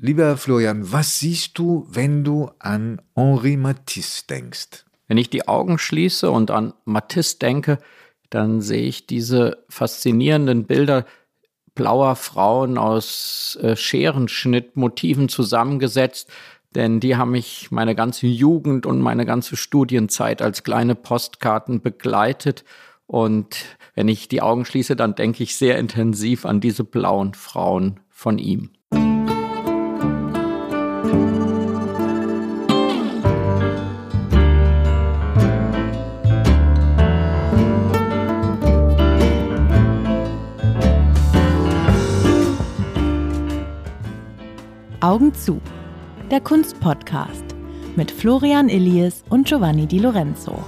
Lieber Florian, was siehst du, wenn du an Henri Matisse denkst? Wenn ich die Augen schließe und an Matisse denke, dann sehe ich diese faszinierenden Bilder blauer Frauen aus äh, Scherenschnittmotiven zusammengesetzt, denn die haben mich meine ganze Jugend und meine ganze Studienzeit als kleine Postkarten begleitet. Und wenn ich die Augen schließe, dann denke ich sehr intensiv an diese blauen Frauen von ihm. Augen zu. Der Kunstpodcast mit Florian Illies und Giovanni Di Lorenzo.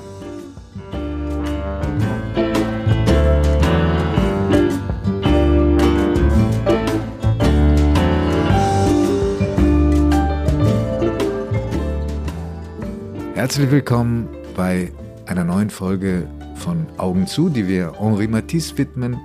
Herzlich willkommen bei einer neuen Folge von Augen zu, die wir Henri Matisse widmen.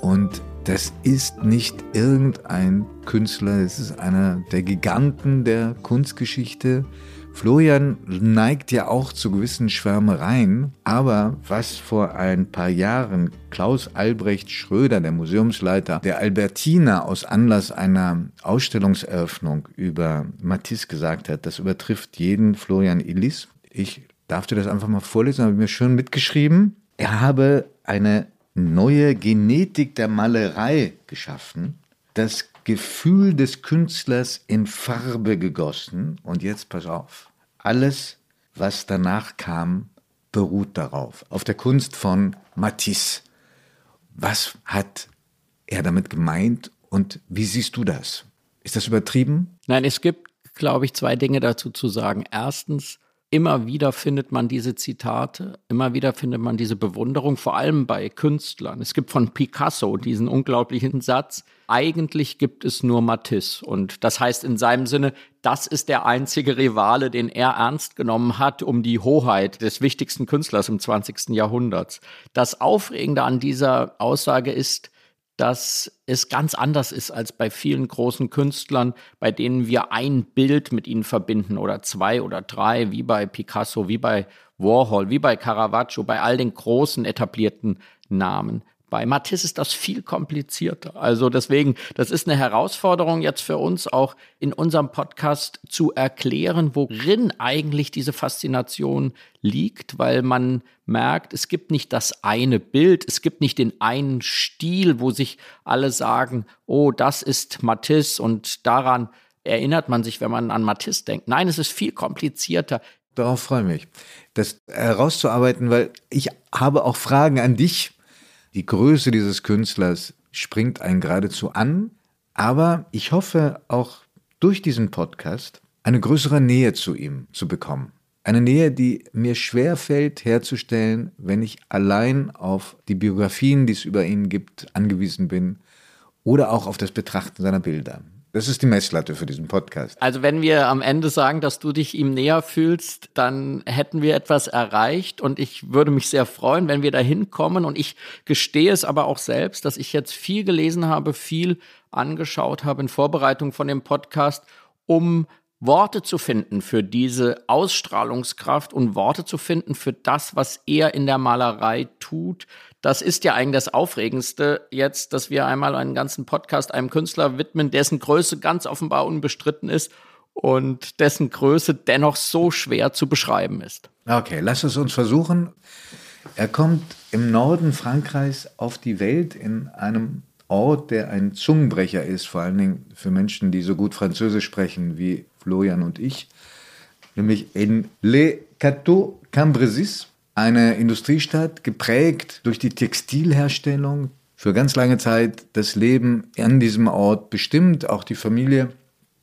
Und das ist nicht irgendein Künstler, es ist einer der Giganten der Kunstgeschichte. Florian neigt ja auch zu gewissen Schwärmereien, aber was vor ein paar Jahren Klaus Albrecht Schröder, der Museumsleiter der Albertina, aus Anlass einer Ausstellungseröffnung über Matisse gesagt hat, das übertrifft jeden Florian Illis. Ich darf dir das einfach mal vorlesen, habe mir schön mitgeschrieben. Er habe eine neue Genetik der Malerei geschaffen, das Gefühl des Künstlers in Farbe gegossen. Und jetzt pass auf, alles, was danach kam, beruht darauf, auf der Kunst von Matisse. Was hat er damit gemeint und wie siehst du das? Ist das übertrieben? Nein, es gibt, glaube ich, zwei Dinge dazu zu sagen. Erstens, immer wieder findet man diese Zitate, immer wieder findet man diese Bewunderung, vor allem bei Künstlern. Es gibt von Picasso diesen unglaublichen Satz, eigentlich gibt es nur Matisse. Und das heißt in seinem Sinne, das ist der einzige Rivale, den er ernst genommen hat, um die Hoheit des wichtigsten Künstlers im 20. Jahrhundert. Das Aufregende an dieser Aussage ist, dass es ganz anders ist als bei vielen großen Künstlern, bei denen wir ein Bild mit ihnen verbinden oder zwei oder drei, wie bei Picasso, wie bei Warhol, wie bei Caravaggio, bei all den großen etablierten Namen. Bei Matisse ist das viel komplizierter. Also deswegen, das ist eine Herausforderung jetzt für uns auch in unserem Podcast zu erklären, worin eigentlich diese Faszination liegt, weil man merkt, es gibt nicht das eine Bild, es gibt nicht den einen Stil, wo sich alle sagen, oh, das ist Matisse und daran erinnert man sich, wenn man an Matisse denkt. Nein, es ist viel komplizierter. Darauf freue ich mich, das herauszuarbeiten, weil ich habe auch Fragen an dich, die Größe dieses Künstlers springt einen geradezu an, aber ich hoffe auch durch diesen Podcast eine größere Nähe zu ihm zu bekommen. Eine Nähe, die mir schwer fällt herzustellen, wenn ich allein auf die Biografien, die es über ihn gibt, angewiesen bin oder auch auf das Betrachten seiner Bilder. Das ist die Messlatte für diesen Podcast. Also wenn wir am Ende sagen, dass du dich ihm näher fühlst, dann hätten wir etwas erreicht und ich würde mich sehr freuen, wenn wir da hinkommen. Und ich gestehe es aber auch selbst, dass ich jetzt viel gelesen habe, viel angeschaut habe in Vorbereitung von dem Podcast, um Worte zu finden für diese Ausstrahlungskraft und Worte zu finden für das, was er in der Malerei tut, das ist ja eigentlich das Aufregendste jetzt, dass wir einmal einen ganzen Podcast einem Künstler widmen, dessen Größe ganz offenbar unbestritten ist und dessen Größe dennoch so schwer zu beschreiben ist. Okay, lass es uns versuchen. Er kommt im Norden Frankreichs auf die Welt in einem Ort, der ein Zungenbrecher ist, vor allen Dingen für Menschen, die so gut Französisch sprechen wie Florian und ich, nämlich in Le Cateau Cambresis eine Industriestadt, geprägt durch die Textilherstellung, für ganz lange Zeit das Leben an diesem Ort bestimmt. Auch die Familie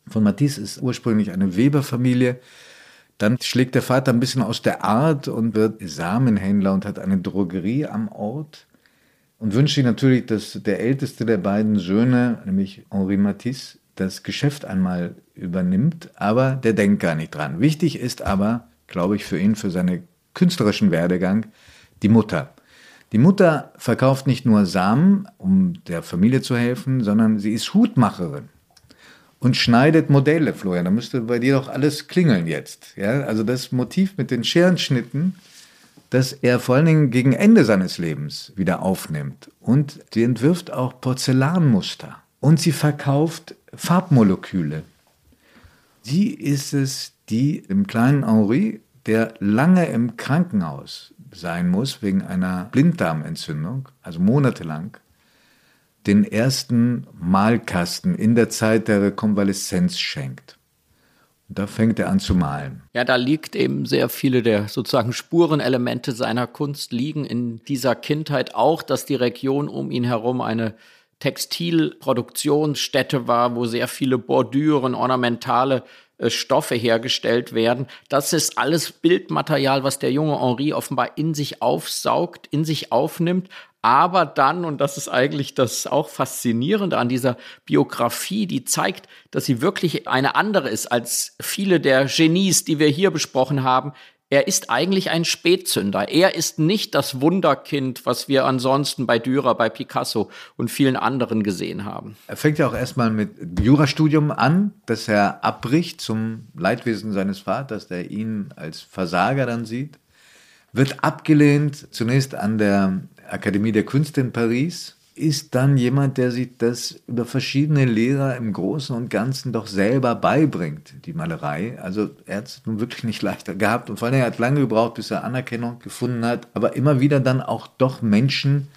von Matisse ist ursprünglich eine Weberfamilie. Dann schlägt der Vater ein bisschen aus der Art und wird Samenhändler und hat eine Drogerie am Ort und wünscht sich natürlich, dass der älteste der beiden Söhne, nämlich Henri Matisse, das Geschäft einmal übernimmt, aber der denkt gar nicht dran. Wichtig ist aber, glaube ich, für ihn, für seine künstlerischen Werdegang die Mutter. Die Mutter verkauft nicht nur Samen, um der Familie zu helfen, sondern sie ist Hutmacherin. und schneidet Modelle, Florian. Da müsste bei dir doch alles klingeln jetzt. Ja? Also das Motiv mit den Scherenschnitten, das er vor allen Dingen gegen Ende seines Lebens wieder aufnimmt. Und sie entwirft auch Porzellanmuster. Und sie verkauft Farbmoleküle. Sie ist es, die im kleinen Henri, der lange im Krankenhaus sein muss wegen einer Blinddarmentzündung, also monatelang, den ersten Malkasten in der Zeit der Rekonvaleszenz schenkt. Und da fängt er an zu malen. Ja, da liegt eben sehr viele der sozusagen Spurenelemente seiner Kunst liegen in dieser Kindheit auch, dass die Region um ihn herum eine Textilproduktionsstätte war, wo sehr viele Bordüren, ornamentale äh, Stoffe hergestellt werden. Das ist alles Bildmaterial, was der junge Henri offenbar in sich aufsaugt, in sich aufnimmt. Aber dann, und das ist eigentlich das auch Faszinierende an dieser Biografie, die zeigt, dass sie wirklich eine andere ist als viele der Genies, die wir hier besprochen haben, er ist eigentlich ein Spätzünder. Er ist nicht das Wunderkind, was wir ansonsten bei Dürer, bei Picasso und vielen anderen gesehen haben. Er fängt ja auch erstmal mit Jurastudium an, das er abbricht zum Leidwesen seines Vaters, der ihn als Versager dann sieht. Wird abgelehnt, zunächst an der Akademie der Künste in Paris, ist dann jemand, der sich das über verschiedene Lehrer im Großen und Ganzen doch selber beibringt, die Malerei. Also er hat es nun wirklich nicht leichter gehabt und vor allem er hat lange gebraucht, bis er Anerkennung gefunden hat, aber immer wieder dann auch doch Menschen,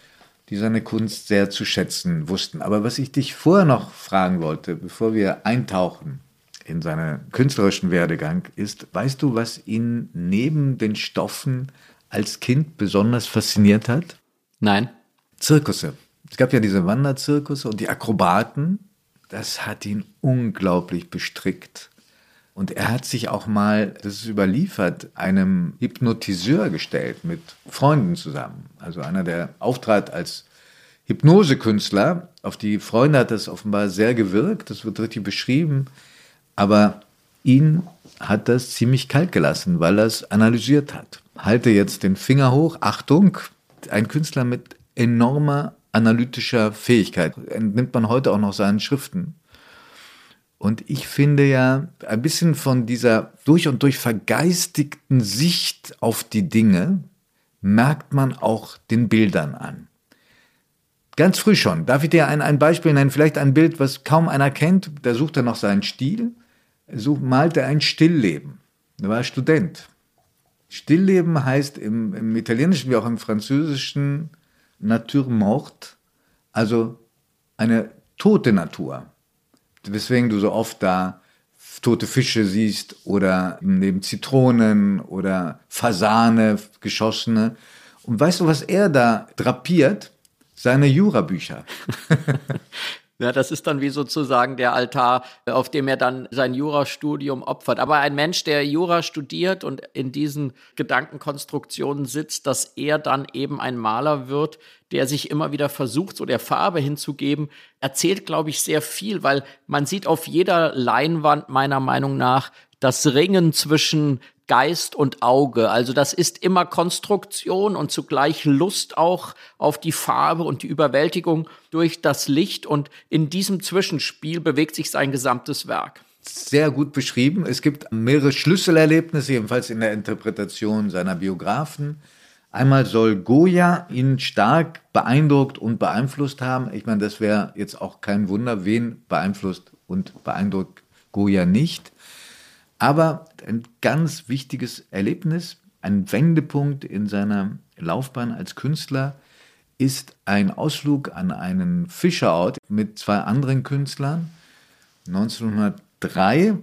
die seine Kunst sehr zu schätzen wussten. Aber was ich dich vorher noch fragen wollte, bevor wir eintauchen in seinen künstlerischen Werdegang, ist, weißt du, was ihn neben den Stoffen als Kind besonders fasziniert hat? Nein. Zirkusse. Es gab ja diese Wanderzirkusse und die Akrobaten. Das hat ihn unglaublich bestrickt. Und er hat sich auch mal, das ist überliefert, einem Hypnotiseur gestellt mit Freunden zusammen. Also einer, der auftrat als Hypnosekünstler. Auf die Freunde hat das offenbar sehr gewirkt. Das wird richtig beschrieben. Aber ihn hat das ziemlich kalt gelassen, weil er es analysiert hat. Halte jetzt den Finger hoch. Achtung, ein Künstler mit enormer analytischer Fähigkeit. Entnimmt man heute auch noch seinen Schriften. Und ich finde ja, ein bisschen von dieser durch und durch vergeistigten Sicht auf die Dinge merkt man auch den Bildern an. Ganz früh schon. Darf ich dir ein, ein Beispiel nennen? Vielleicht ein Bild, was kaum einer kennt. Da sucht er noch seinen Stil. Sucht, malt er ein Stillleben. Er war Student. Stillleben heißt im, im Italienischen wie auch im Französischen Natur mort, also eine tote Natur. Weswegen du so oft da tote Fische siehst oder neben Zitronen oder Fasane, geschossene. Und weißt du, was er da drapiert? Seine Jurabücher. Ja, das ist dann wie sozusagen der Altar, auf dem er dann sein Jurastudium opfert. Aber ein Mensch, der Jura studiert und in diesen Gedankenkonstruktionen sitzt, dass er dann eben ein Maler wird, der sich immer wieder versucht, so der Farbe hinzugeben, erzählt, glaube ich, sehr viel, weil man sieht auf jeder Leinwand meiner Meinung nach das Ringen zwischen Geist und Auge. Also das ist immer Konstruktion und zugleich Lust auch auf die Farbe und die Überwältigung durch das Licht. Und in diesem Zwischenspiel bewegt sich sein gesamtes Werk. Sehr gut beschrieben. Es gibt mehrere Schlüsselerlebnisse, jedenfalls in der Interpretation seiner Biografen. Einmal soll Goya ihn stark beeindruckt und beeinflusst haben. Ich meine, das wäre jetzt auch kein Wunder, wen beeinflusst und beeindruckt Goya nicht. Aber ein ganz wichtiges Erlebnis, ein Wendepunkt in seiner Laufbahn als Künstler ist ein Ausflug an einen Fischerort mit zwei anderen Künstlern 1903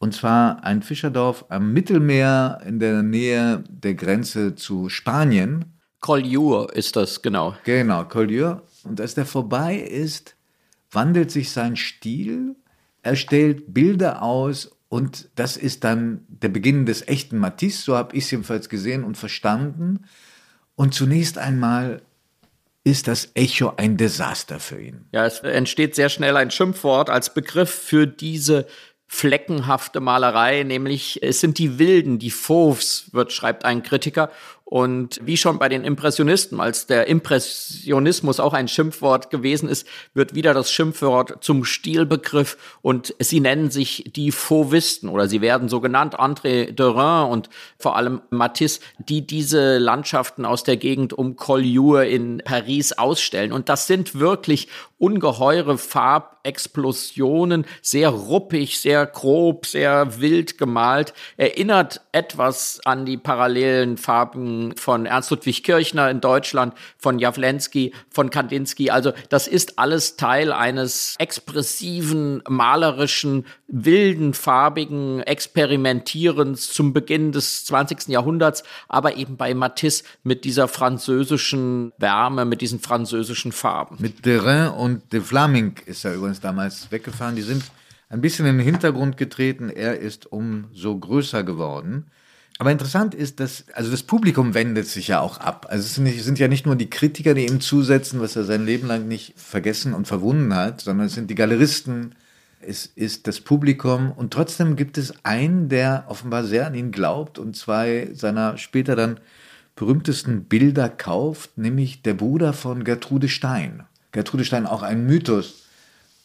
und zwar ein Fischerdorf am Mittelmeer in der Nähe der Grenze zu Spanien. Collioure ist das, genau. Genau, Collioure. Und als der vorbei ist, wandelt sich sein Stil. Er stellt Bilder aus und das ist dann der Beginn des echten Matisse, so habe ich es jedenfalls gesehen und verstanden. Und zunächst einmal ist das Echo ein Desaster für ihn. Ja, es entsteht sehr schnell ein Schimpfwort als Begriff für diese fleckenhafte Malerei, nämlich es sind die Wilden, die Fauves, wird, schreibt ein Kritiker. Und wie schon bei den Impressionisten, als der Impressionismus auch ein Schimpfwort gewesen ist, wird wieder das Schimpfwort zum Stilbegriff und sie nennen sich die Fauvisten oder sie werden so genannt, André Derain und vor allem Matisse, die diese Landschaften aus der Gegend um Collioure in Paris ausstellen. Und das sind wirklich ungeheure Farbexplosionen, sehr ruppig, sehr grob, sehr wild gemalt, erinnert etwas an die parallelen Farben von Ernst Ludwig Kirchner in Deutschland, von Jawlensky, von Kandinsky. Also das ist alles Teil eines expressiven, malerischen, wilden, farbigen Experimentierens zum Beginn des 20. Jahrhunderts, aber eben bei Matisse mit dieser französischen Wärme, mit diesen französischen Farben. Mit Derain und De Flaming ist ja übrigens damals weggefahren. Die sind ein bisschen in den Hintergrund getreten. Er ist umso größer geworden. Aber interessant ist, dass, also das Publikum wendet sich ja auch ab. Also es sind, nicht, sind, ja nicht nur die Kritiker, die ihm zusetzen, was er sein Leben lang nicht vergessen und verwunden hat, sondern es sind die Galeristen, es ist das Publikum und trotzdem gibt es einen, der offenbar sehr an ihn glaubt und zwei seiner später dann berühmtesten Bilder kauft, nämlich der Bruder von Gertrude Stein. Gertrude Stein auch ein Mythos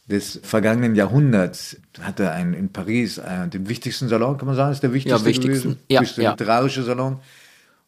des vergangenen Jahrhunderts. Hatte einen in Paris, äh, den wichtigsten Salon, kann man sagen, ist der wichtigste, ja, wichtigsten. Ja, wichtigste ja. literarische Salon.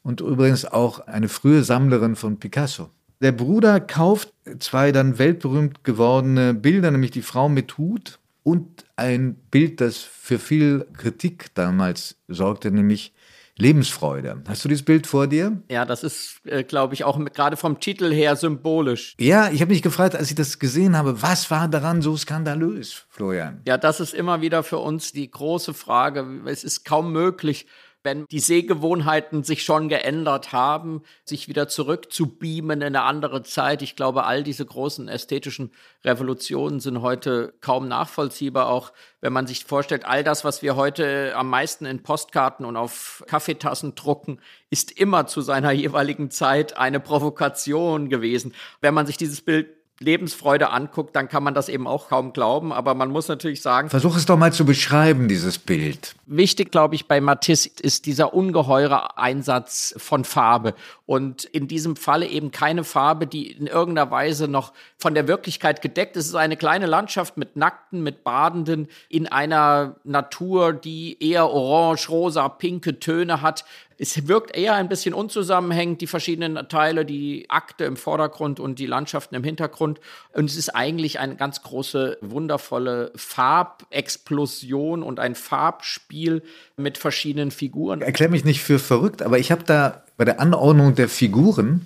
Und übrigens auch eine frühe Sammlerin von Picasso. Der Bruder kauft zwei dann weltberühmt gewordene Bilder, nämlich die Frau mit Hut und ein Bild, das für viel Kritik damals sorgte, nämlich Lebensfreude. Hast du dieses Bild vor dir? Ja, das ist, äh, glaube ich, auch gerade vom Titel her symbolisch. Ja, ich habe mich gefragt, als ich das gesehen habe, was war daran so skandalös, Florian? Ja, das ist immer wieder für uns die große Frage. Es ist kaum möglich, wenn die Sehgewohnheiten sich schon geändert haben, sich wieder zurück zu beamen in eine andere Zeit. Ich glaube, all diese großen ästhetischen Revolutionen sind heute kaum nachvollziehbar. Auch wenn man sich vorstellt, all das, was wir heute am meisten in Postkarten und auf Kaffeetassen drucken, ist immer zu seiner jeweiligen Zeit eine Provokation gewesen. Wenn man sich dieses Bild Lebensfreude anguckt, dann kann man das eben auch kaum glauben. Aber man muss natürlich sagen. Versuch es doch mal zu beschreiben, dieses Bild. Wichtig, glaube ich, bei Matisse ist dieser ungeheure Einsatz von Farbe. Und in diesem Falle eben keine Farbe, die in irgendeiner Weise noch von der Wirklichkeit gedeckt ist. Es ist eine kleine Landschaft mit Nackten, mit Badenden in einer Natur, die eher orange, rosa, pinke Töne hat es wirkt eher ein bisschen unzusammenhängend, die verschiedenen Teile, die Akte im Vordergrund und die Landschaften im Hintergrund. Und es ist eigentlich eine ganz große, wundervolle Farbexplosion und ein Farbspiel mit verschiedenen Figuren. Erklär mich nicht für verrückt, aber ich habe da bei der Anordnung der Figuren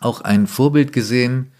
auch ein Vorbild gesehen,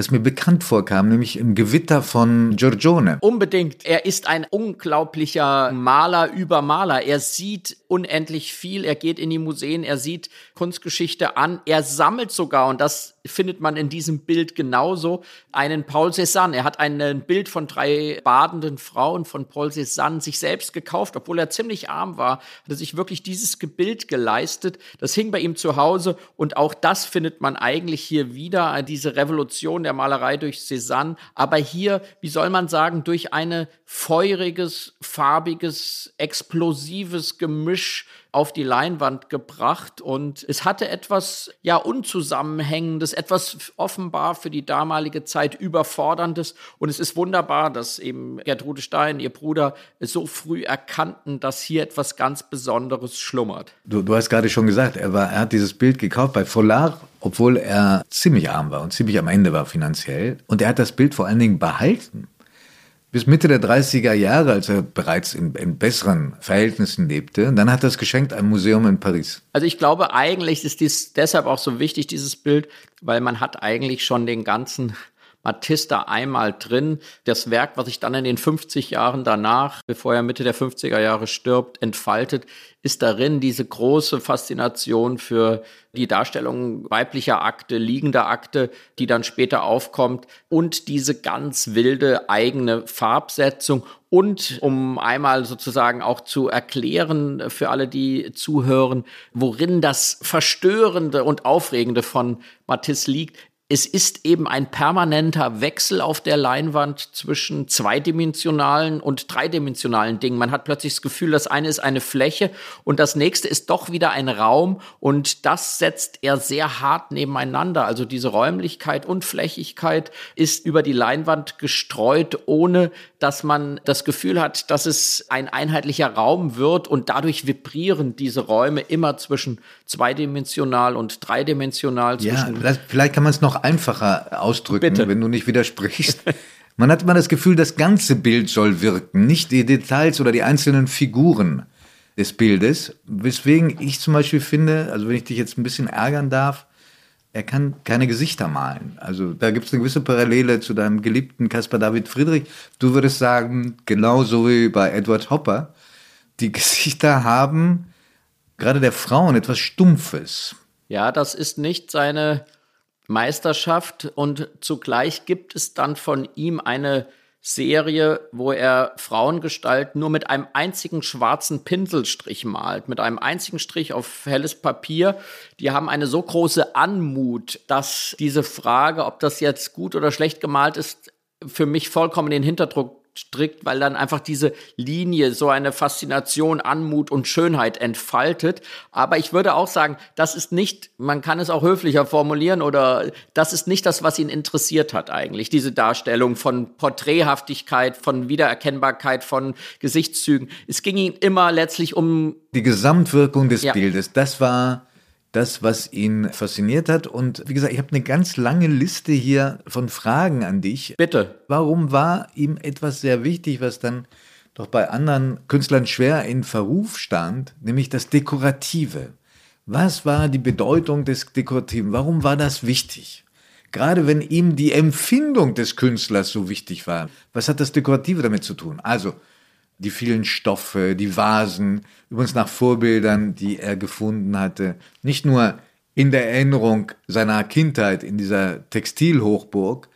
das mir bekannt vorkam, nämlich im Gewitter von Giorgione. Unbedingt. Er ist ein unglaublicher Maler über Maler. Er sieht unendlich viel. Er geht in die Museen, er sieht Kunstgeschichte an. Er sammelt sogar, und das findet man in diesem Bild genauso, einen Paul Cézanne. Er hat ein Bild von drei badenden Frauen von Paul Cézanne sich selbst gekauft, obwohl er ziemlich arm war, hat er sich wirklich dieses Bild geleistet. Das hing bei ihm zu Hause und auch das findet man eigentlich hier wieder, diese Revolution der Malerei durch Cézanne. Aber hier, wie soll man sagen, durch ein feuriges, farbiges, explosives Gemisch auf die Leinwand gebracht und es hatte etwas ja unzusammenhängendes, etwas offenbar für die damalige Zeit überforderndes. Und es ist wunderbar, dass eben Gertrude Stein, ihr Bruder, so früh erkannten, dass hier etwas ganz Besonderes schlummert. Du, du hast gerade schon gesagt, er, war, er hat dieses Bild gekauft bei Folar, obwohl er ziemlich arm war und ziemlich am Ende war finanziell. Und er hat das Bild vor allen Dingen behalten bis Mitte der 30er Jahre, als er bereits in, in, besseren Verhältnissen lebte. Dann hat er es geschenkt einem Museum in Paris. Also ich glaube, eigentlich ist dies deshalb auch so wichtig, dieses Bild, weil man hat eigentlich schon den ganzen Matisse da einmal drin. Das Werk, was sich dann in den 50 Jahren danach, bevor er Mitte der 50er Jahre stirbt, entfaltet, ist darin diese große Faszination für die Darstellung weiblicher Akte, liegender Akte, die dann später aufkommt und diese ganz wilde eigene Farbsetzung und um einmal sozusagen auch zu erklären für alle, die zuhören, worin das Verstörende und Aufregende von Matisse liegt, es ist eben ein permanenter Wechsel auf der Leinwand zwischen zweidimensionalen und dreidimensionalen Dingen. Man hat plötzlich das Gefühl, das eine ist eine Fläche und das nächste ist doch wieder ein Raum und das setzt er sehr hart nebeneinander. Also diese Räumlichkeit und Flächigkeit ist über die Leinwand gestreut, ohne dass man das Gefühl hat, dass es ein einheitlicher Raum wird und dadurch vibrieren diese Räume immer zwischen zweidimensional und dreidimensional. Ja, vielleicht kann man es noch einfacher ausdrücken, Bitte. wenn du nicht widersprichst. Man hat immer das Gefühl, das ganze Bild soll wirken, nicht die Details oder die einzelnen Figuren des Bildes. Weswegen ich zum Beispiel finde, also wenn ich dich jetzt ein bisschen ärgern darf, er kann keine Gesichter malen. Also da gibt es eine gewisse Parallele zu deinem geliebten Caspar David Friedrich. Du würdest sagen, genauso wie bei Edward Hopper, die Gesichter haben gerade der Frauen etwas Stumpfes. Ja, das ist nicht seine Meisterschaft und zugleich gibt es dann von ihm eine Serie, wo er Frauengestalt nur mit einem einzigen schwarzen Pinselstrich malt, mit einem einzigen Strich auf helles Papier. Die haben eine so große Anmut, dass diese Frage, ob das jetzt gut oder schlecht gemalt ist, für mich vollkommen den Hinterdruck strikt, weil dann einfach diese Linie so eine Faszination, Anmut und Schönheit entfaltet. Aber ich würde auch sagen, das ist nicht, man kann es auch höflicher formulieren oder das ist nicht das, was ihn interessiert hat eigentlich, diese Darstellung von Porträthaftigkeit, von Wiedererkennbarkeit, von Gesichtszügen. Es ging ihm immer letztlich um die Gesamtwirkung des Ja. Bildes. Das war das, was ihn fasziniert hat. Und wie gesagt, ich habe eine ganz lange Liste hier von Fragen an dich. Bitte. Warum war ihm etwas sehr wichtig, was dann doch bei anderen Künstlern schwer in Verruf stand, nämlich das Dekorative? Was war die Bedeutung des Dekorativen? Warum war das wichtig? Gerade wenn ihm die Empfindung des Künstlers so wichtig war. Was hat das Dekorative damit zu tun? Also, die vielen Stoffe, die Vasen, übrigens nach Vorbildern, die er gefunden hatte. Nicht nur in der Erinnerung seiner Kindheit in dieser Textilhochburg,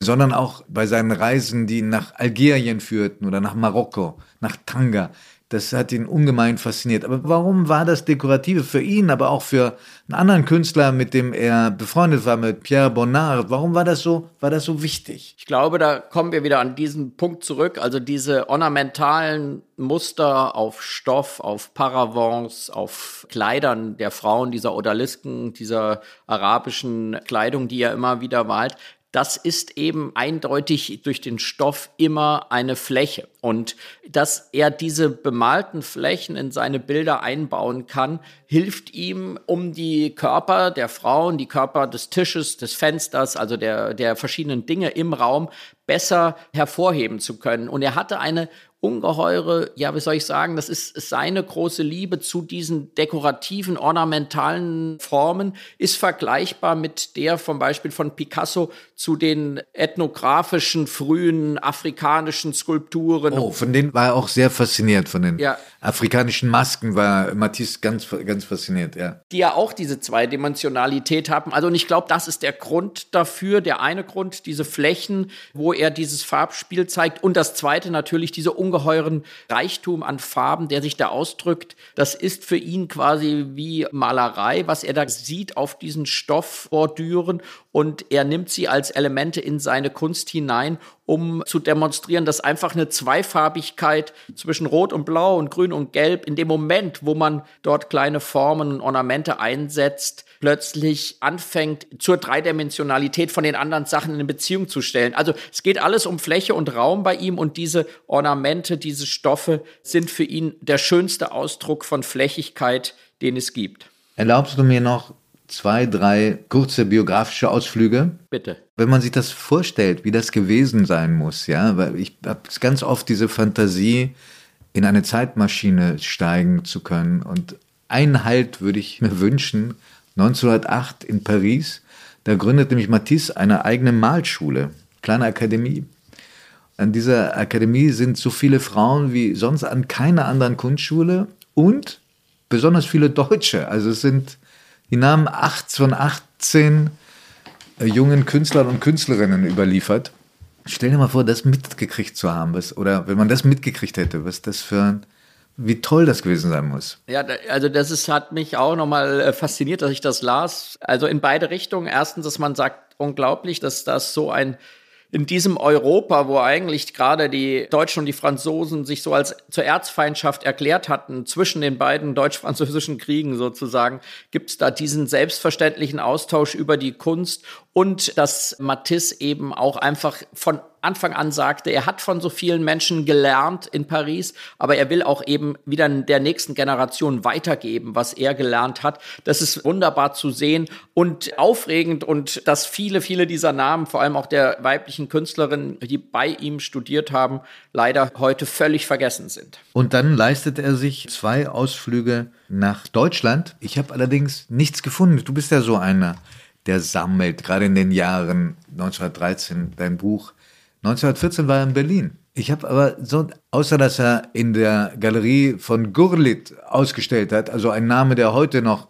sondern auch bei seinen Reisen, die ihn nach Algerien führten oder nach Marokko, nach Tanga. Das hat ihn ungemein fasziniert. Aber warum war das Dekorative für ihn, aber auch für einen anderen Künstler, mit dem er befreundet war, mit Pierre Bonnard? Warum war das so, war das so wichtig? Ich glaube, da kommen wir wieder an diesen Punkt zurück. Also diese ornamentalen Muster auf Stoff, auf Paravents, auf Kleidern der Frauen, dieser Odalisken, dieser arabischen Kleidung, die er immer wieder malt. Das ist eben eindeutig durch den Stoff immer eine Fläche. Und dass er diese bemalten Flächen in seine Bilder einbauen kann, hilft ihm, um die Körper der Frauen, die Körper des Tisches, des Fensters, also der, der verschiedenen Dinge im Raum besser hervorheben zu können. Und er hatte eine ungeheure, ja, wie soll ich sagen, das ist seine große Liebe zu diesen dekorativen, ornamentalen Formen, ist vergleichbar mit der zum Beispiel von Picasso zu den ethnografischen, frühen afrikanischen Skulpturen. Oh, von denen war er auch sehr fasziniert, von den Ja. afrikanischen Masken war Matisse ganz, ganz fasziniert, ja. die ja auch diese Zweidimensionalität haben. Also und ich glaube, das ist der Grund dafür, der eine Grund, diese Flächen, wo er dieses Farbspiel zeigt und das zweite natürlich diese ungeheuren Reichtum an Farben, der sich da ausdrückt. Das ist für ihn quasi wie Malerei, was er da sieht auf diesen Stoffbordüren und er nimmt sie als Elemente in seine Kunst hinein, um zu demonstrieren, dass einfach eine Zweifarbigkeit zwischen Rot und Blau und Grün und Gelb in dem Moment, wo man dort kleine Formen und Ornamente einsetzt, plötzlich anfängt, zur Dreidimensionalität von den anderen Sachen in Beziehung zu stellen. Also es geht alles um Fläche und Raum bei ihm und diese Ornamente, diese Stoffe sind für ihn der schönste Ausdruck von Flächigkeit, den es gibt. Erlaubst du mir noch zwei, drei kurze biografische Ausflüge? Bitte. Wenn man sich das vorstellt, wie das gewesen sein muss, ja, weil ich habe ganz oft diese Fantasie, in eine Zeitmaschine steigen zu können. Und einen Halt würde ich mir wünschen, 1908 in Paris, da gründet nämlich Matisse eine eigene Malschule, kleine Akademie. An dieser Akademie sind so viele Frauen wie sonst an keiner anderen Kunstschule und besonders viele Deutsche. Also es sind die Namen 8 von 18 äh, jungen Künstlern und Künstlerinnen überliefert. Stell dir mal vor, das mitgekriegt zu haben, was, oder wenn man das mitgekriegt hätte, was das für ein, wie toll das gewesen sein muss. Ja, also das ist, hat mich auch nochmal äh, fasziniert, dass ich das las. Also in beide Richtungen. Erstens, dass man sagt, unglaublich, dass das so ein in diesem Europa, wo eigentlich gerade die Deutschen und die Franzosen sich so als zur Erzfeindschaft erklärt hatten, zwischen den beiden deutsch-französischen Kriegen sozusagen, gibt es da diesen selbstverständlichen Austausch über die Kunst und dass Matisse eben auch einfach von Anfang an sagte, er hat von so vielen Menschen gelernt in Paris, aber er will auch eben wieder der nächsten Generation weitergeben, was er gelernt hat. Das ist wunderbar zu sehen und aufregend und dass viele, viele dieser Namen, vor allem auch der weiblichen Künstlerinnen, die bei ihm studiert haben, leider heute völlig vergessen sind. Und dann leistet er sich zwei Ausflüge nach Deutschland. Ich habe allerdings nichts gefunden. Du bist ja so einer, der sammelt, gerade in den Jahren 1913 dein Buch 1914 war er in Berlin. Ich habe aber so, außer dass er in der Galerie von Gurlit ausgestellt hat, also ein Name, der heute noch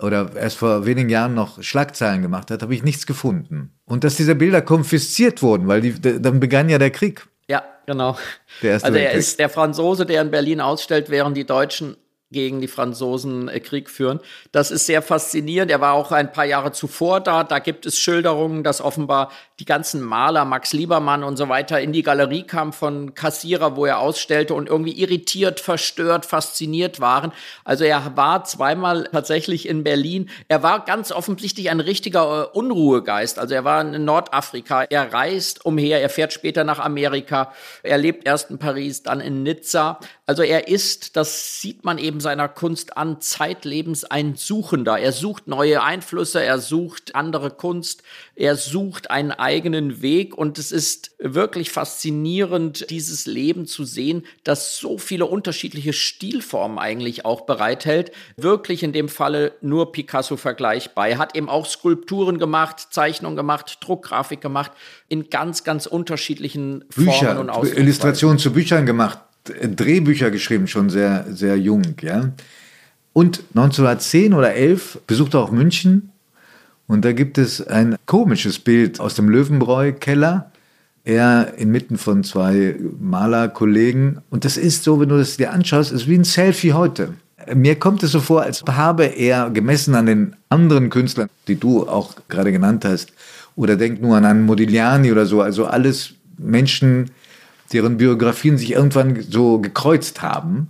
oder erst vor wenigen Jahren noch Schlagzeilen gemacht hat, habe ich nichts gefunden. Und dass diese Bilder konfisziert wurden, weil die, dann begann ja der Krieg. Ja, genau. also er Weltkrieg. ist der Franzose, der in Berlin ausstellt, während die Deutschen gegen die Franzosen äh, Krieg führen. Das ist sehr faszinierend. Er war auch ein paar Jahre zuvor da. Da gibt es Schilderungen, dass offenbar die ganzen Maler, Max Liebermann und so weiter, in die Galerie kamen von Kassierer, wo er ausstellte und irgendwie irritiert, verstört, fasziniert waren. Also er war zweimal tatsächlich in Berlin. Er war ganz offensichtlich ein richtiger äh, Unruhegeist. Also er war in Nordafrika. Er reist umher. Er fährt später nach Amerika. Er lebt erst in Paris, dann in Nizza. Also er ist, das sieht man eben seiner Kunst an, zeitlebens ein Suchender. Er sucht neue Einflüsse, er sucht andere Kunst, er sucht einen eigenen Weg und es ist wirklich faszinierend, dieses Leben zu sehen, das so viele unterschiedliche Stilformen eigentlich auch bereithält. Wirklich in dem Falle nur Picasso vergleichbar. Er hat eben auch Skulpturen gemacht, Zeichnungen gemacht, Druckgrafik gemacht, in ganz, ganz unterschiedlichen Bücher, Formen und Ausdrucksweisen. Illustrationen zu Büchern gemacht Drehbücher geschrieben, schon sehr, sehr jung, ja. Und 1910 oder 11 besuchte er auch München und da gibt es ein komisches Bild aus dem Löwenbräu-Keller. Er inmitten von zwei Malerkollegen. Und das ist so, wenn du das dir anschaust, ist wie ein Selfie heute. Mir kommt es so vor, als habe er gemessen an den anderen Künstlern, die du auch gerade genannt hast, oder denk nur an einen Modigliani oder so, also alles Menschen, deren Biografien sich irgendwann so gekreuzt haben,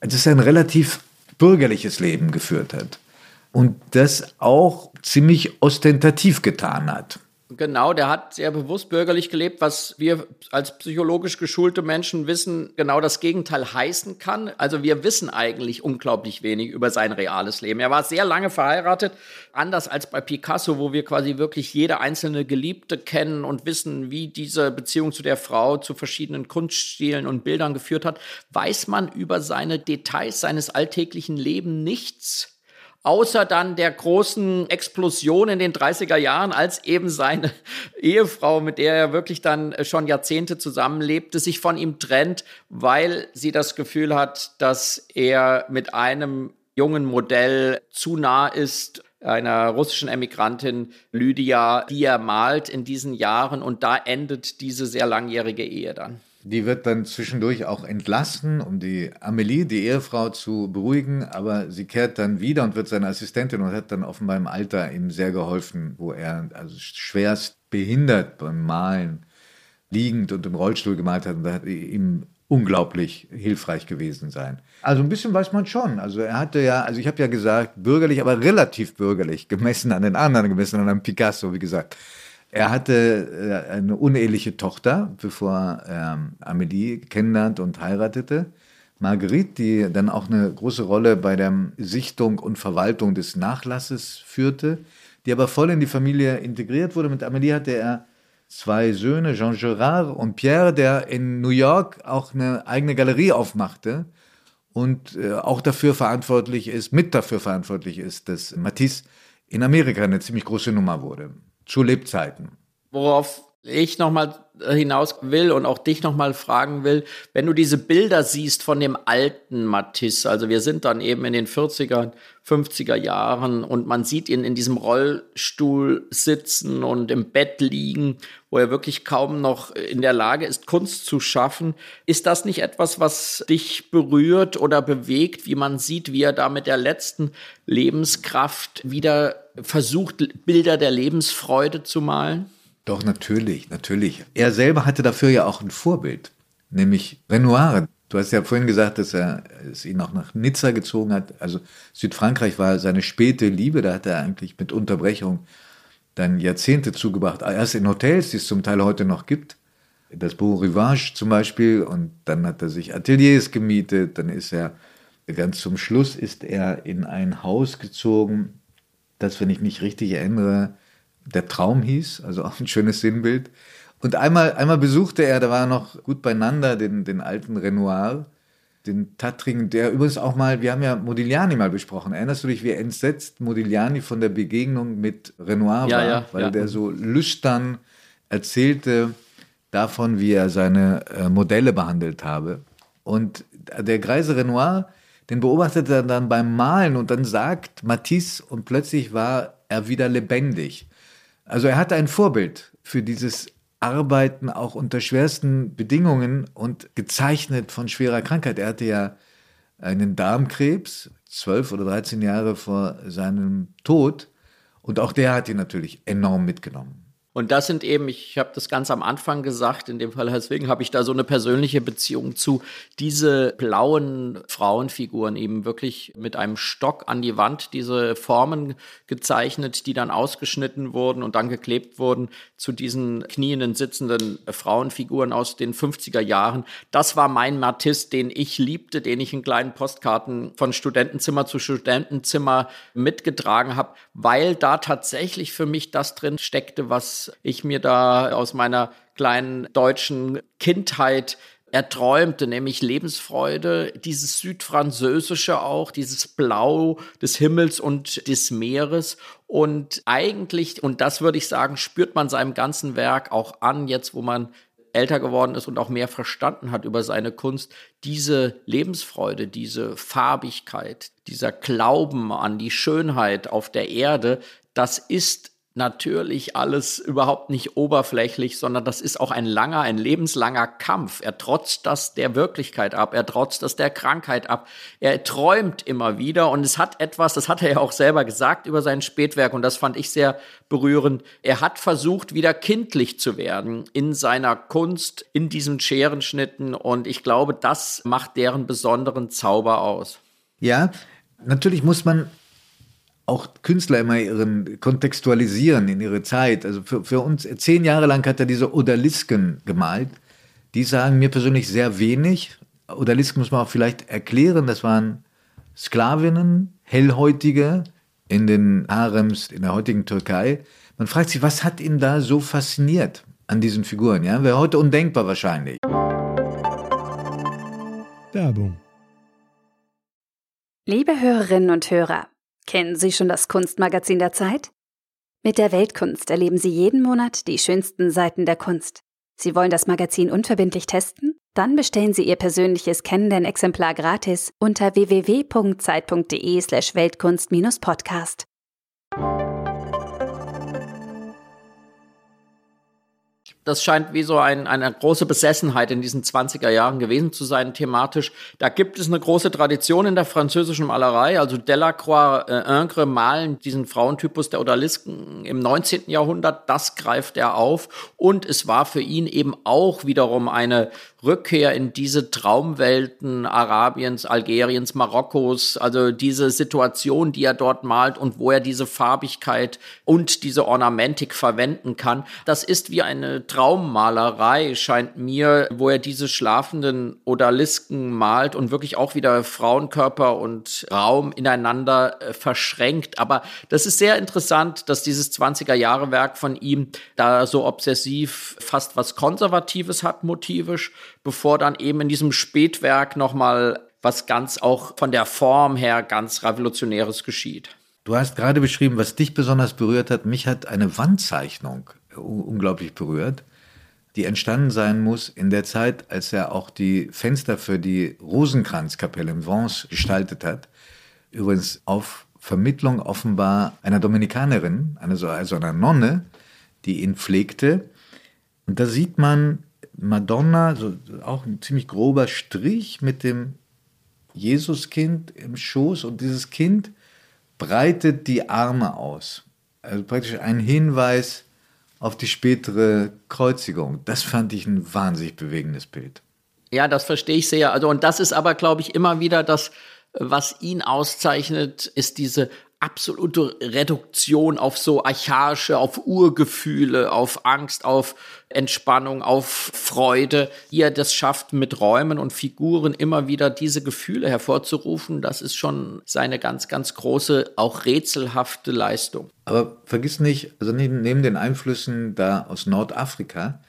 dass er ein relativ bürgerliches Leben geführt hat und das auch ziemlich ostentativ getan hat. Genau, der hat sehr bewusst bürgerlich gelebt, was wir als psychologisch geschulte Menschen wissen, genau das Gegenteil heißen kann. Also wir wissen eigentlich unglaublich wenig über sein reales Leben. Er war sehr lange verheiratet, anders als bei Picasso, wo wir quasi wirklich jede einzelne Geliebte kennen und wissen, wie diese Beziehung zu der Frau zu verschiedenen Kunststilen und Bildern geführt hat, weiß man über seine Details seines alltäglichen Lebens nichts außer dann der großen Explosion in den 30er Jahren, als eben seine Ehefrau, mit der er wirklich dann schon Jahrzehnte zusammenlebte, sich von ihm trennt, weil sie das Gefühl hat, dass er mit einem jungen Modell zu nah ist, einer russischen Emigrantin Lydia, die er malt in diesen Jahren und da endet diese sehr langjährige Ehe dann. Die wird dann zwischendurch auch entlassen, um die Amelie, die Ehefrau, zu beruhigen, aber sie kehrt dann wieder und wird seine Assistentin und hat dann offenbar im Alter ihm sehr geholfen, wo er also schwerst behindert beim Malen liegend und im Rollstuhl gemalt hat und da hat ihm unglaublich hilfreich gewesen sein. Also ein bisschen weiß man schon. Also er hatte ja, also ich habe ja gesagt, bürgerlich, aber relativ bürgerlich, gemessen an den anderen, gemessen an einem Picasso, wie gesagt. Er hatte äh, eine uneheliche Tochter, bevor er Amélie kennenlernte und heiratete. Marguerite, die dann auch eine große Rolle bei der Sichtung und Verwaltung des Nachlasses führte, die aber voll in die Familie integriert wurde. Mit Amélie hatte er zwei Söhne, Jean Gerard und Pierre, der in New York auch eine eigene Galerie aufmachte und äh, auch dafür verantwortlich ist, mit dafür verantwortlich ist, dass Matisse in Amerika eine ziemlich große Nummer wurde zu Lebzeiten. Worauf ich nochmal hinaus will und auch dich nochmal fragen will, wenn du diese Bilder siehst von dem alten Matisse, also wir sind dann eben in den 40er, 50er Jahren und man sieht ihn in diesem Rollstuhl sitzen und im Bett liegen, wo er wirklich kaum noch in der Lage ist, Kunst zu schaffen. Ist das nicht etwas, was dich berührt oder bewegt, wie man sieht, wie er da mit der letzten Lebenskraft wieder versucht, Bilder der Lebensfreude zu malen? Doch, natürlich, natürlich. Er selber hatte dafür ja auch ein Vorbild, nämlich Renoir. Du hast ja vorhin gesagt, dass er es ihn auch nach Nizza gezogen hat. Also Südfrankreich war seine späte Liebe, da hat er eigentlich mit Unterbrechung dann Jahrzehnte zugebracht. Erst in Hotels, die es zum Teil heute noch gibt. Das Beau Rivage zum Beispiel. Und dann hat er sich Ateliers gemietet. Dann ist er, ganz zum Schluss ist er in ein Haus gezogen, das, wenn ich mich richtig erinnere, der Traum hieß, also auch ein schönes Sinnbild. Und einmal, einmal besuchte er, da war er noch gut beieinander, den, den alten Renoir, den Tatring, der übrigens auch mal, wir haben ja Modigliani mal besprochen. Erinnerst du dich, wie entsetzt Modigliani von der Begegnung mit Renoir ja, war? Ja, weil ja. der so lüstern erzählte davon, wie er seine äh, Modelle behandelt habe. Und der greise Renoir, den beobachtet er dann beim Malen und dann sagt Matisse und plötzlich war er wieder lebendig. Also er hatte ein Vorbild für dieses Arbeiten auch unter schwersten Bedingungen und gezeichnet von schwerer Krankheit. Er hatte ja einen Darmkrebs, zwölf oder dreizehn Jahre vor seinem Tod. Und auch der hat ihn natürlich enorm mitgenommen. Und das sind eben, ich habe das ganz am Anfang gesagt, in dem Fall deswegen habe ich da so eine persönliche Beziehung zu, diese blauen Frauenfiguren eben wirklich mit einem Stock an die Wand, diese Formen gezeichnet, die dann ausgeschnitten wurden und dann geklebt wurden zu diesen knienden, sitzenden Frauenfiguren aus den 50er Jahren. Das war mein Matisse, den ich liebte, den ich in kleinen Postkarten von Studentenzimmer zu Studentenzimmer mitgetragen habe, weil da tatsächlich für mich das drin steckte, was ich mir da aus meiner kleinen deutschen Kindheit erträumte, nämlich Lebensfreude, dieses Südfranzösische auch, dieses Blau des Himmels und des Meeres. Und eigentlich, und das würde ich sagen, spürt man seinem ganzen Werk auch an, jetzt wo man älter geworden ist und auch mehr verstanden hat über seine Kunst, diese Lebensfreude, diese Farbigkeit, dieser Glauben an die Schönheit auf der Erde, das ist natürlich alles überhaupt nicht oberflächlich, sondern das ist auch ein langer, ein lebenslanger Kampf. Er trotzt das der Wirklichkeit ab, er trotzt das der Krankheit ab. Er träumt immer wieder und es hat etwas, das hat er ja auch selber gesagt über sein Spätwerk und das fand ich sehr berührend. Er hat versucht, wieder kindlich zu werden in seiner Kunst, in diesen Scherenschnitten und ich glaube, das macht deren besonderen Zauber aus. Ja, natürlich muss man auch Künstler immer ihren kontextualisieren in ihre Zeit. Also für, für uns, zehn Jahre lang hat er diese Odalisken gemalt. Die sagen mir persönlich sehr wenig. Odalisken muss man auch vielleicht erklären. Das waren Sklavinnen, Hellhäutige in den Harems in der heutigen Türkei. Man fragt sich, was hat ihn da so fasziniert an diesen Figuren? Ja, wäre heute undenkbar wahrscheinlich. Werbung. Liebe Hörerinnen und Hörer, Kennen Sie schon das Kunstmagazin der Zeit? Mit der Weltkunst erleben Sie jeden Monat die schönsten Seiten der Kunst. Sie wollen das Magazin unverbindlich testen? Dann bestellen Sie Ihr persönliches Kennenden-Exemplar gratis unter www.zeit.de/weltkunst-podcast. Das scheint wie so ein, eine große Besessenheit in diesen 20er Jahren gewesen zu sein, thematisch. Da gibt es eine große Tradition in der französischen Malerei. Also Delacroix, äh, Ingres malen diesen Frauentypus der Odalisken im 19. Jahrhundert. Das greift er auf. Und es war für ihn eben auch wiederum eine Rückkehr in diese Traumwelten Arabiens, Algeriens, Marokkos, also diese Situation, die er dort malt und wo er diese Farbigkeit und diese Ornamentik verwenden kann. Das ist wie eine Traummalerei, scheint mir, wo er diese schlafenden Odalisken malt und wirklich auch wieder Frauenkörper und Raum ineinander äh, verschränkt. Aber das ist sehr interessant, dass dieses 20er Jahre Werk von ihm da so obsessiv fast was Konservatives hat, motivisch bevor dann eben in diesem Spätwerk nochmal was ganz auch von der Form her ganz Revolutionäres geschieht. Du hast gerade beschrieben, was dich besonders berührt hat. Mich hat eine Wandzeichnung unglaublich berührt. die entstanden sein muss in der Zeit, als er auch die Fenster für die Rosenkranzkapelle in Vence gestaltet hat. Übrigens auf Vermittlung offenbar einer Dominikanerin, also einer Nonne, die ihn pflegte. Und da sieht man Madonna, so auch ein ziemlich grober Strich mit dem Jesuskind im Schoß und dieses Kind breitet die Arme aus. Also praktisch ein Hinweis auf die spätere Kreuzigung. Das fand ich ein wahnsinnig bewegendes Bild. Ja, das verstehe ich sehr. Also, und das ist aber, glaube ich, immer wieder das, was ihn auszeichnet, ist diese absolute Reduktion auf so archaische, auf Urgefühle, auf Angst, auf Entspannung, auf Freude. Er das schafft, mit Räumen und Figuren immer wieder diese Gefühle hervorzurufen, das ist schon seine ganz, ganz große, auch rätselhafte Leistung. Aber vergiss nicht, also neben den Einflüssen da aus Nordafrika,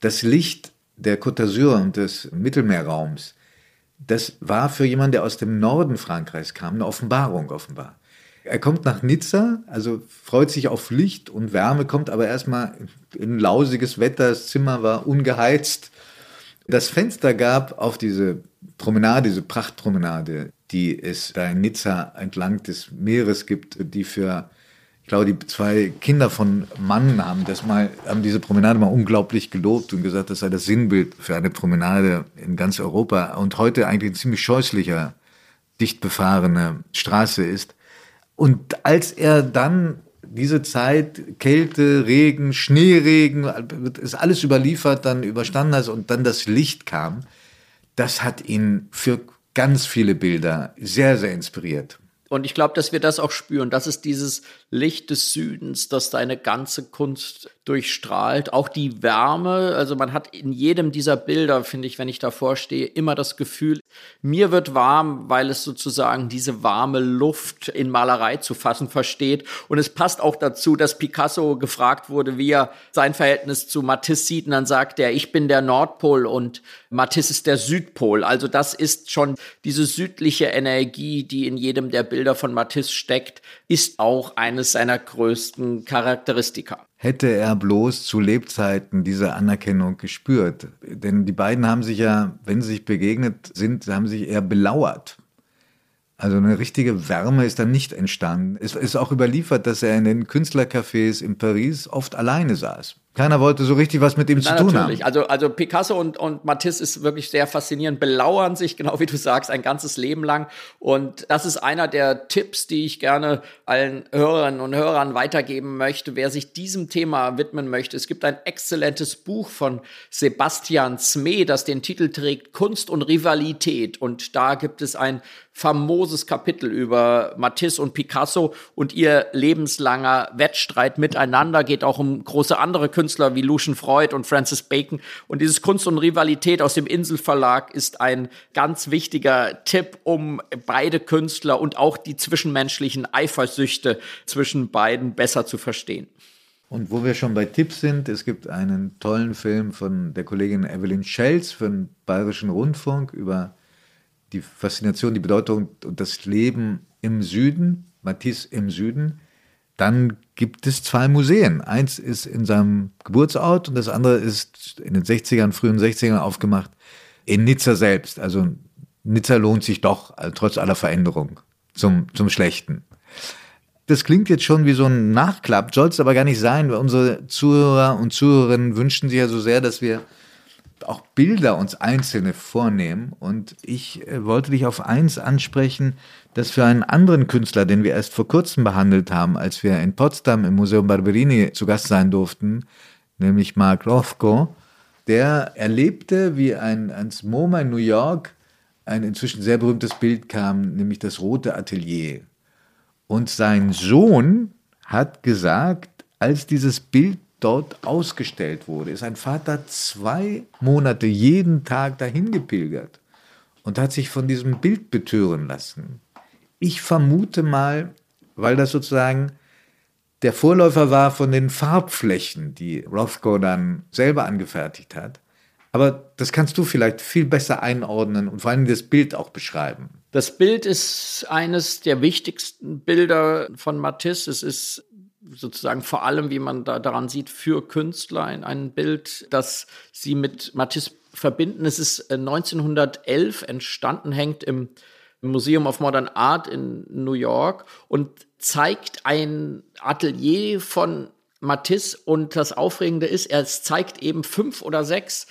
das Licht der Côte d'Azur und des Mittelmeerraums, das war für jemanden, der aus dem Norden Frankreichs kam, eine Offenbarung offenbar. Er kommt nach Nizza, also freut sich auf Licht und Wärme, kommt aber erstmal in lausiges Wetter, das Zimmer war ungeheizt. Das Fenster gab auf diese Promenade, diese Prachtpromenade, die es da in Nizza entlang des Meeres gibt, die für, ich glaube, die zwei Kinder von Mann haben das mal, haben diese Promenade mal unglaublich gelobt und gesagt, das sei das Sinnbild für eine Promenade in ganz Europa und heute eigentlich ein ziemlich scheußlicher, dicht befahrene Straße ist. Und als er dann diese Zeit, Kälte, Regen, Schneeregen, ist alles überliefert, dann überstanden hat und dann das Licht kam, das hat ihn für ganz viele Bilder sehr, sehr inspiriert. Und ich glaube, dass wir das auch spüren. Das ist dieses Licht des Südens, das deine ganze Kunst durchstrahlt. Auch die Wärme. Also man hat in jedem dieser Bilder, finde ich, wenn ich davor stehe, immer das Gefühl, mir wird warm, weil es sozusagen diese warme Luft in Malerei zu fassen versteht. Und es passt auch dazu, dass Picasso gefragt wurde, wie er sein Verhältnis zu Matisse sieht. Und dann sagt er, ich bin der Nordpol und Matisse ist der Südpol. Also das ist schon diese südliche Energie, die in jedem der Bilder von Matisse steckt, ist auch eines seiner größten Charakteristika. Hätte er bloß zu Lebzeiten diese Anerkennung gespürt. Denn die beiden haben sich ja, wenn sie sich begegnet sind, haben sich eher belauert. Also eine richtige Wärme ist dann nicht entstanden. Es ist auch überliefert, dass er in den Künstlercafés in Paris oft alleine saß. Keiner wollte so richtig was mit ihm Na, zu tun natürlich. haben. Also, also Picasso und, und Matisse ist wirklich sehr faszinierend, belauern sich, genau wie du sagst, ein ganzes Leben lang. Und das ist einer der Tipps, die ich gerne allen Hörerinnen und Hörern weitergeben möchte, wer sich diesem Thema widmen möchte. Es gibt ein exzellentes Buch von Sebastian Sme, das den Titel trägt Kunst und Rivalität. Und da gibt es ein famoses Kapitel über Matisse und Picasso und ihr lebenslanger Wettstreit miteinander. Geht auch um große andere Künstler wie Lucian Freud und Francis Bacon. Und dieses Kunst und Rivalität aus dem Inselverlag ist ein ganz wichtiger Tipp, um beide Künstler und auch die zwischenmenschlichen Eifersüchte zwischen beiden besser zu verstehen. Und wo wir schon bei Tipps sind, es gibt einen tollen Film von der Kollegin Evelyn Schelz für den Bayerischen Rundfunk über die Faszination, die Bedeutung und das Leben im Süden, Matisse im Süden, dann gibt es zwei Museen. Eins ist in seinem Geburtsort und das andere ist in den 60ern, frühen 60ern aufgemacht in Nizza selbst. Also Nizza lohnt sich doch, also trotz aller Veränderung, zum, zum Schlechten. Das klingt jetzt schon wie so ein Nachklapp, soll es aber gar nicht sein, weil unsere Zuhörer und Zuhörerinnen wünschen sich ja so sehr, dass wir auch Bilder uns einzelne vornehmen. Und ich äh, wollte dich auf eins ansprechen, das für einen anderen Künstler, den wir erst vor kurzem behandelt haben, als wir in Potsdam im Museum Barberini zu Gast sein durften, nämlich Mark Rothko, der erlebte, wie ein, ans MoMA in New York ein inzwischen sehr berühmtes Bild kam, nämlich das Rote Atelier. Und sein Sohn hat gesagt, als dieses Bild dort ausgestellt wurde, ist ein Vater zwei Monate jeden Tag dahin gepilgert und hat sich von diesem Bild betören lassen. Ich vermute mal, weil das sozusagen der Vorläufer war von den Farbflächen, die Rothko dann selber angefertigt hat. Aber das kannst du vielleicht viel besser einordnen und vor allem das Bild auch beschreiben. Das Bild ist eines der wichtigsten Bilder von Matisse. Es ist sozusagen vor allem, wie man da daran sieht, für Künstler ein, ein Bild, das sie mit Matisse verbinden. Es ist 1911 äh, entstanden, hängt im Museum of Modern Art in New York und zeigt ein Atelier von Matisse. Und das Aufregende ist, er zeigt eben fünf oder sechs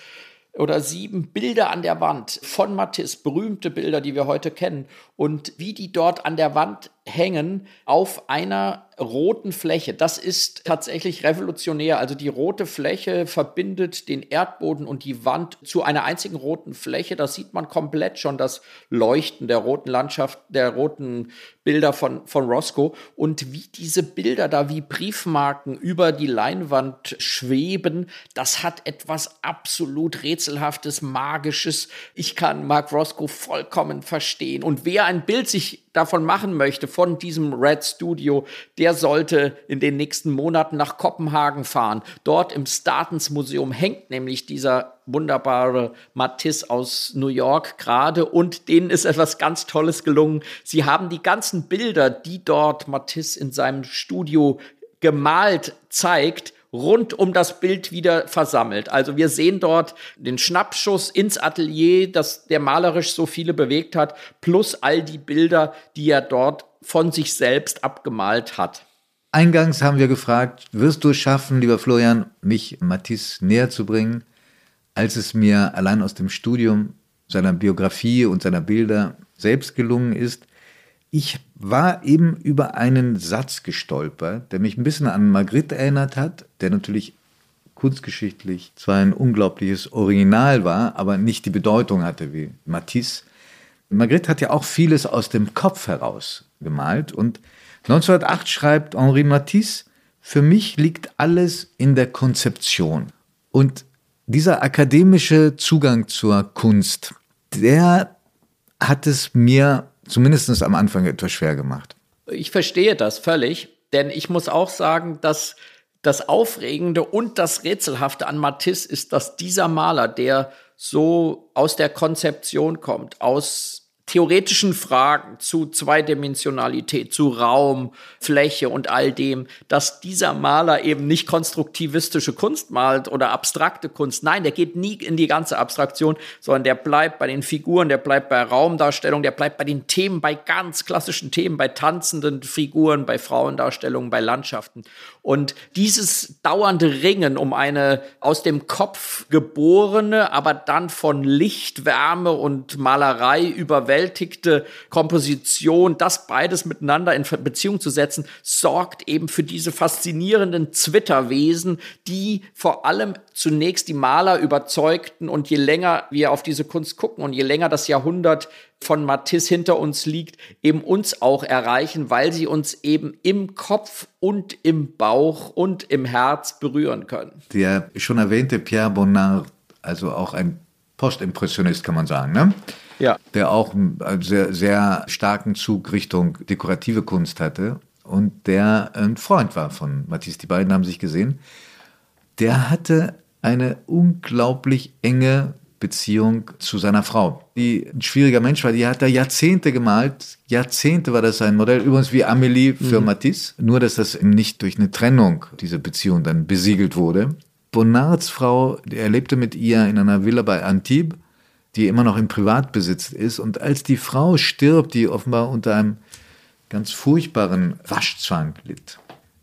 oder sieben Bilder an der Wand von Matisse, berühmte Bilder, die wir heute kennen. Und wie die dort an der Wand hängen auf einer roten Fläche. Das ist tatsächlich revolutionär. Also die rote Fläche verbindet den Erdboden und die Wand zu einer einzigen roten Fläche. Das sieht man komplett schon, das Leuchten der roten Landschaft, der roten Bilder von, von Roscoe. Und wie diese Bilder da wie Briefmarken über die Leinwand schweben, das hat etwas absolut Rätselhaftes, Magisches. Ich kann Mark Roscoe vollkommen verstehen. Und wer ein Bild sich davon machen möchte, von diesem Red Studio, der sollte in den nächsten Monaten nach Kopenhagen fahren. Dort im Statens Museum hängt nämlich dieser wunderbare Matisse aus New York gerade und denen ist etwas ganz Tolles gelungen. Sie haben die ganzen Bilder, die dort Matisse in seinem Studio gemalt zeigt, rund um das Bild wieder versammelt. Also wir sehen dort den Schnappschuss ins Atelier, das der malerisch so viele bewegt hat, plus all die Bilder, die er dort von sich selbst abgemalt hat. Eingangs haben wir gefragt, wirst du es schaffen, lieber Florian, mich Matisse näher zu bringen, als es mir allein aus dem Studium seiner Biografie und seiner Bilder selbst gelungen ist, ich war eben über einen Satz gestolpert, der mich ein bisschen an Magritte erinnert hat, der natürlich kunstgeschichtlich zwar ein unglaubliches Original war, aber nicht die Bedeutung hatte wie Matisse. Magritte hat ja auch vieles aus dem Kopf heraus gemalt und 1908 schreibt Henri Matisse, für mich liegt alles in der Konzeption. Und dieser akademische Zugang zur Kunst, der hat es mir zumindest am Anfang etwas schwer gemacht. Ich verstehe das völlig, denn ich muss auch sagen, dass das Aufregende und das Rätselhafte an Matisse ist, dass dieser Maler, der so aus der Konzeption kommt, aus theoretischen Fragen zu Zweidimensionalität, zu Raum, Fläche und all dem, dass dieser Maler eben nicht konstruktivistische Kunst malt oder abstrakte Kunst. Nein, der geht nie in die ganze Abstraktion, sondern der bleibt bei den Figuren, der bleibt bei Raumdarstellung, der bleibt bei den Themen, bei ganz klassischen Themen, bei tanzenden Figuren, bei Frauendarstellungen, bei Landschaften. Und dieses dauernde Ringen um eine aus dem Kopf geborene, aber dann von Licht, Wärme und Malerei überwältigte Komposition, das beides miteinander in Beziehung zu setzen, sorgt eben für diese faszinierenden Zwitterwesen, die vor allem zunächst die Maler überzeugten und je länger wir auf diese Kunst gucken und je länger das Jahrhundert von Matisse hinter uns liegt, eben uns auch erreichen, weil sie uns eben im Kopf und im Bauch und im Herz berühren können. Der schon erwähnte Pierre Bonnard, also auch ein Postimpressionist, kann man sagen, ne? Ja. Der auch einen sehr, sehr starken Zug Richtung dekorative Kunst hatte und der ein Freund war von Matisse. Die beiden haben sich gesehen. Der hatte eine unglaublich enge Beziehung zu seiner Frau, die ein schwieriger Mensch war. Die hat da Jahrzehnte gemalt. Jahrzehnte war das sein Modell. Übrigens wie Amélie für mhm. Matisse. Nur, dass das nicht durch eine Trennung, diese Beziehung dann besiegelt wurde. Bonnards Frau, er lebte mit ihr in einer Villa bei Antibes, die immer noch im Privatbesitz ist. Und als die Frau stirbt, die offenbar unter einem ganz furchtbaren Waschzwang litt,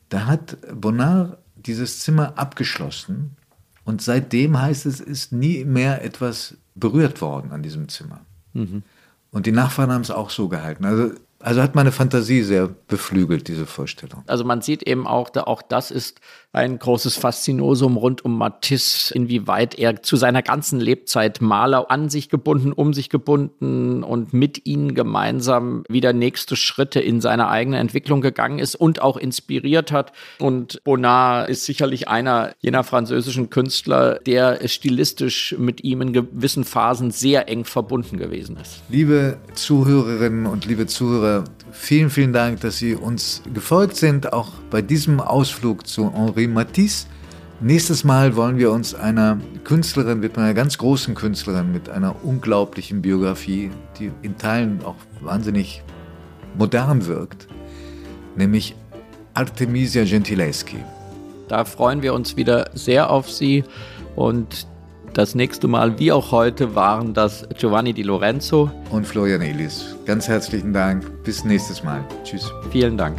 da hat Bonnard dieses Zimmer abgeschlossen und seitdem heißt es, ist nie mehr etwas berührt worden an diesem Zimmer. Mhm. Und die Nachfahren haben es auch so gehalten. Also also hat meine Fantasie sehr beflügelt, diese Vorstellung. Also man sieht eben auch, da auch das ist ein großes Faszinosum rund um Matisse, inwieweit er zu seiner ganzen Lebzeit Maler an sich gebunden, um sich gebunden und mit ihnen gemeinsam wieder nächste Schritte in seine eigene Entwicklung gegangen ist und auch inspiriert hat. Und Bonnard ist sicherlich einer jener französischen Künstler, der stilistisch mit ihm in gewissen Phasen sehr eng verbunden gewesen ist. Liebe Zuhörerinnen und liebe Zuhörer, vielen, vielen Dank, dass Sie uns gefolgt sind, auch bei diesem Ausflug zu Henri Matisse. Nächstes Mal wollen wir uns einer Künstlerin widmen, einer ganz großen Künstlerin mit einer unglaublichen Biografie, die in Teilen auch wahnsinnig modern wirkt, nämlich Artemisia Gentileschi. Da freuen wir uns wieder sehr auf Sie und das nächste Mal, wie auch heute, waren das Giovanni Di Lorenzo und Florian Elis. Ganz herzlichen Dank. Bis nächstes Mal. Tschüss. Vielen Dank.